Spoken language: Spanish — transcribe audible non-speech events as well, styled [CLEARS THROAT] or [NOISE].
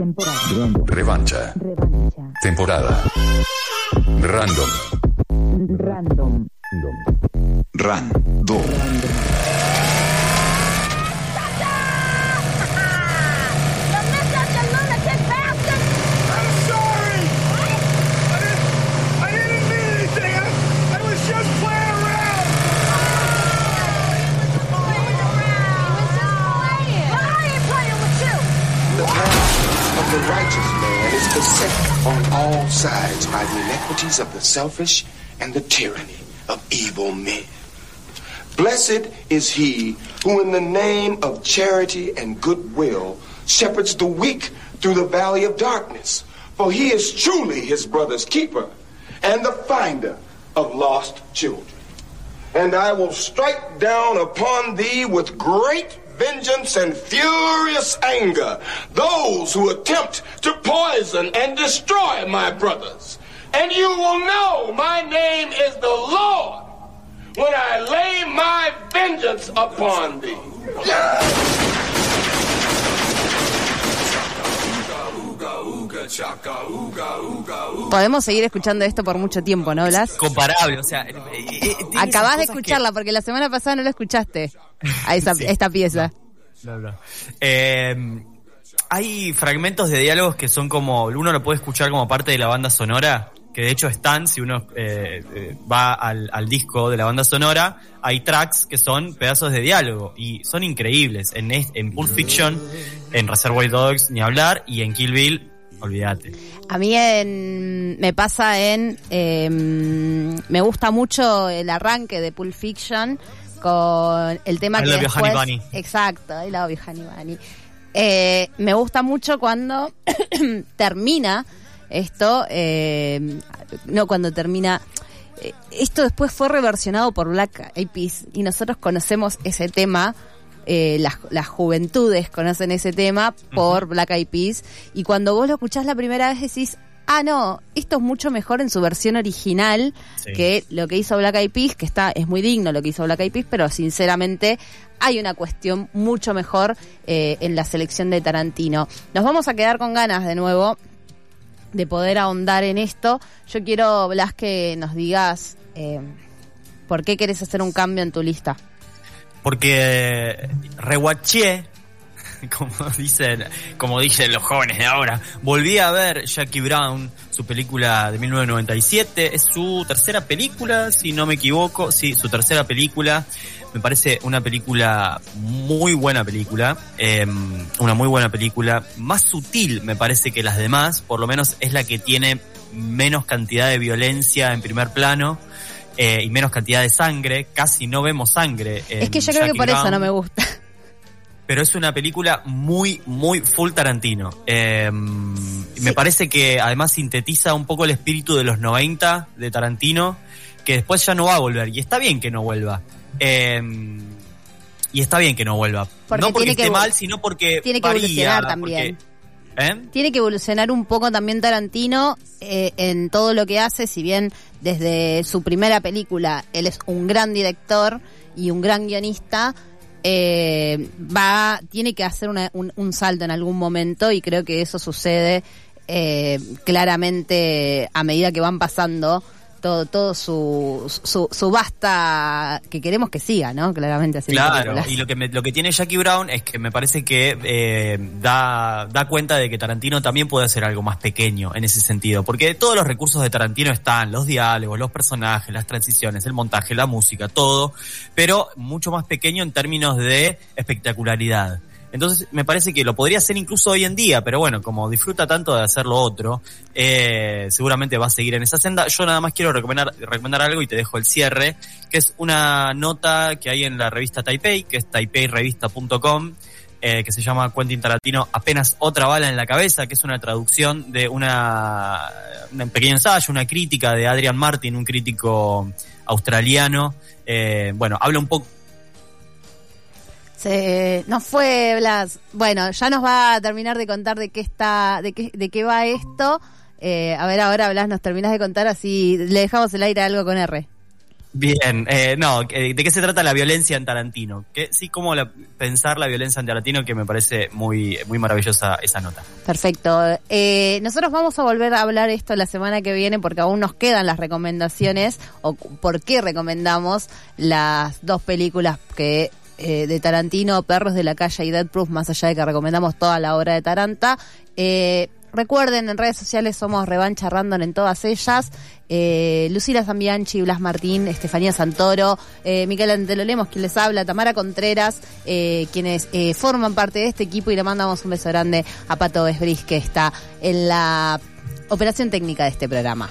Temporada. Revancha. Revancha. Temporada. Random. Random. Random. Beset on all sides by the inequities of the selfish and the tyranny of evil men. Blessed is he who, in the name of charity and goodwill, shepherds the weak through the valley of darkness. For he is truly his brother's keeper and the finder of lost children. And I will strike down upon thee with great vengeance and furious anger those who attempt to poison and destroy my brothers. And you will know my name is the Lord when I lay my vengeance upon thee. Podemos seguir escuchando esto por mucho tiempo, ¿no, Blas? Comparable, o sea. eh, eh, eh, Acabás de escucharla porque la semana pasada no la escuchaste a esa, [LAUGHS] Sí. esta pieza. que- No, no. Eh, hay fragmentos de diálogos que son como. Uno lo puede escuchar como parte de la banda sonora. Que de hecho están, si uno eh, eh, va al, al disco de la banda sonora, hay tracks que son pedazos de diálogo y son increíbles. En, en Pulp Fiction, en Reservoir Dogs, ni hablar, y en Kill Bill, olvídate. A mí en- me pasa en... eh, me gusta mucho el arranque de Pulp Fiction con el tema I que love después... Bunny. Exacto, I love you, Honey Bunny. Eh, me gusta mucho cuando [CLEARS THROAT] termina esto, eh, no cuando termina... eh, Esto después fue reversionado por Black Eyed Peas y nosotros conocemos ese tema eh, las, las juventudes conocen ese tema por Black Eyed Peas y cuando vos lo escuchás la primera vez decís, ah no, esto es mucho mejor en su versión original Sí. que lo que hizo Black Eyed Peas, que está es muy digno lo que hizo Black Eyed Peas, pero sinceramente hay una cuestión mucho mejor eh, en la selección de Tarantino. Nos vamos a quedar con ganas de nuevo de poder ahondar en esto. Yo quiero, Blas, que nos digas eh, por qué querés hacer un cambio en tu lista. Porque rewatché, [LAUGHS] como dicen, como dicen los jóvenes de ahora, volví a ver Jackie Brown, su película de 1997, es su tercera película, si no me equivoco, sí, su tercera película, me parece una película muy buena película, eh, una muy buena película, más sutil me parece que las demás, por lo menos es la que tiene menos cantidad de violencia en primer plano. Eh, y menos cantidad de sangre, casi no vemos sangre. es que yo creo que por eso no me gusta. pero es una película muy, muy full Tarantino. Eh, Me parece que además sintetiza un poco el espíritu de los 90 de Tarantino, que después ya no va a volver. Y está bien que no vuelva. Eh, y está bien que no vuelva. Porque no porque esté mal, sino porque tiene que varía, evolucionar también. porque- ¿Eh? Tiene que evolucionar un poco también Tarantino eh, en todo lo que hace, si bien desde su primera película él es un gran director y un gran guionista, eh, va tiene que hacer una- un, un salto en algún momento y creo que eso sucede eh, claramente a medida que van pasando todo todo su, su, su basta que queremos que siga, ¿no? Claramente así. Claro, y lo que, me- lo que tiene Jackie Brown es que me parece que eh, da, da cuenta de que Tarantino también puede hacer algo más pequeño en ese sentido, porque todos los recursos de Tarantino están, los diálogos, los personajes, las transiciones, el montaje, la música, todo, pero mucho más pequeño en términos de espectacularidad. Entonces me parece que lo podría hacer incluso hoy en día, pero bueno, como disfruta tanto de hacer lo otro, eh, seguramente va a seguir en esa senda. Yo nada más quiero recomendar, recomendar algo y te dejo el cierre, que es una nota que hay en la revista Taipei, que es taipeirevista.com, eh, que se llama Quentin Tarantino apenas otra bala en la cabeza, que es una traducción de una, un pequeño ensayo, una crítica de Adrian Martin, un crítico australiano. Eh, bueno, habla un poco Se nos fue Blas. Bueno, ya nos va a terminar de contar de qué está, de qué, de qué va esto. Eh, a ver, ahora Blas, nos terminas de contar así le dejamos el aire a algo con R. Bien, eh, no, eh, ¿de qué se trata la violencia en Tarantino? Que, sí, cómo la- pensar la violencia en Tarantino, que me parece muy, muy maravillosa esa nota. Perfecto. Eh, nosotros vamos a volver a hablar esto la semana que viene porque aún nos quedan las recomendaciones o por qué recomendamos las dos películas que eh, de Tarantino, Perros de la Calle y Dead Proof, más allá de que recomendamos toda la obra de Taranta. Eh, recuerden, en redes sociales somos Revancha Random en todas ellas. Eh, Lucila Zambianchi, Blas Martín, Estefanía Santoro, eh, Miquel Antelolemos, quien les habla, Tamara Contreras, eh, quienes eh, forman parte de este equipo y le mandamos un beso grande a Pato Besbris, que está en la operación técnica de este programa.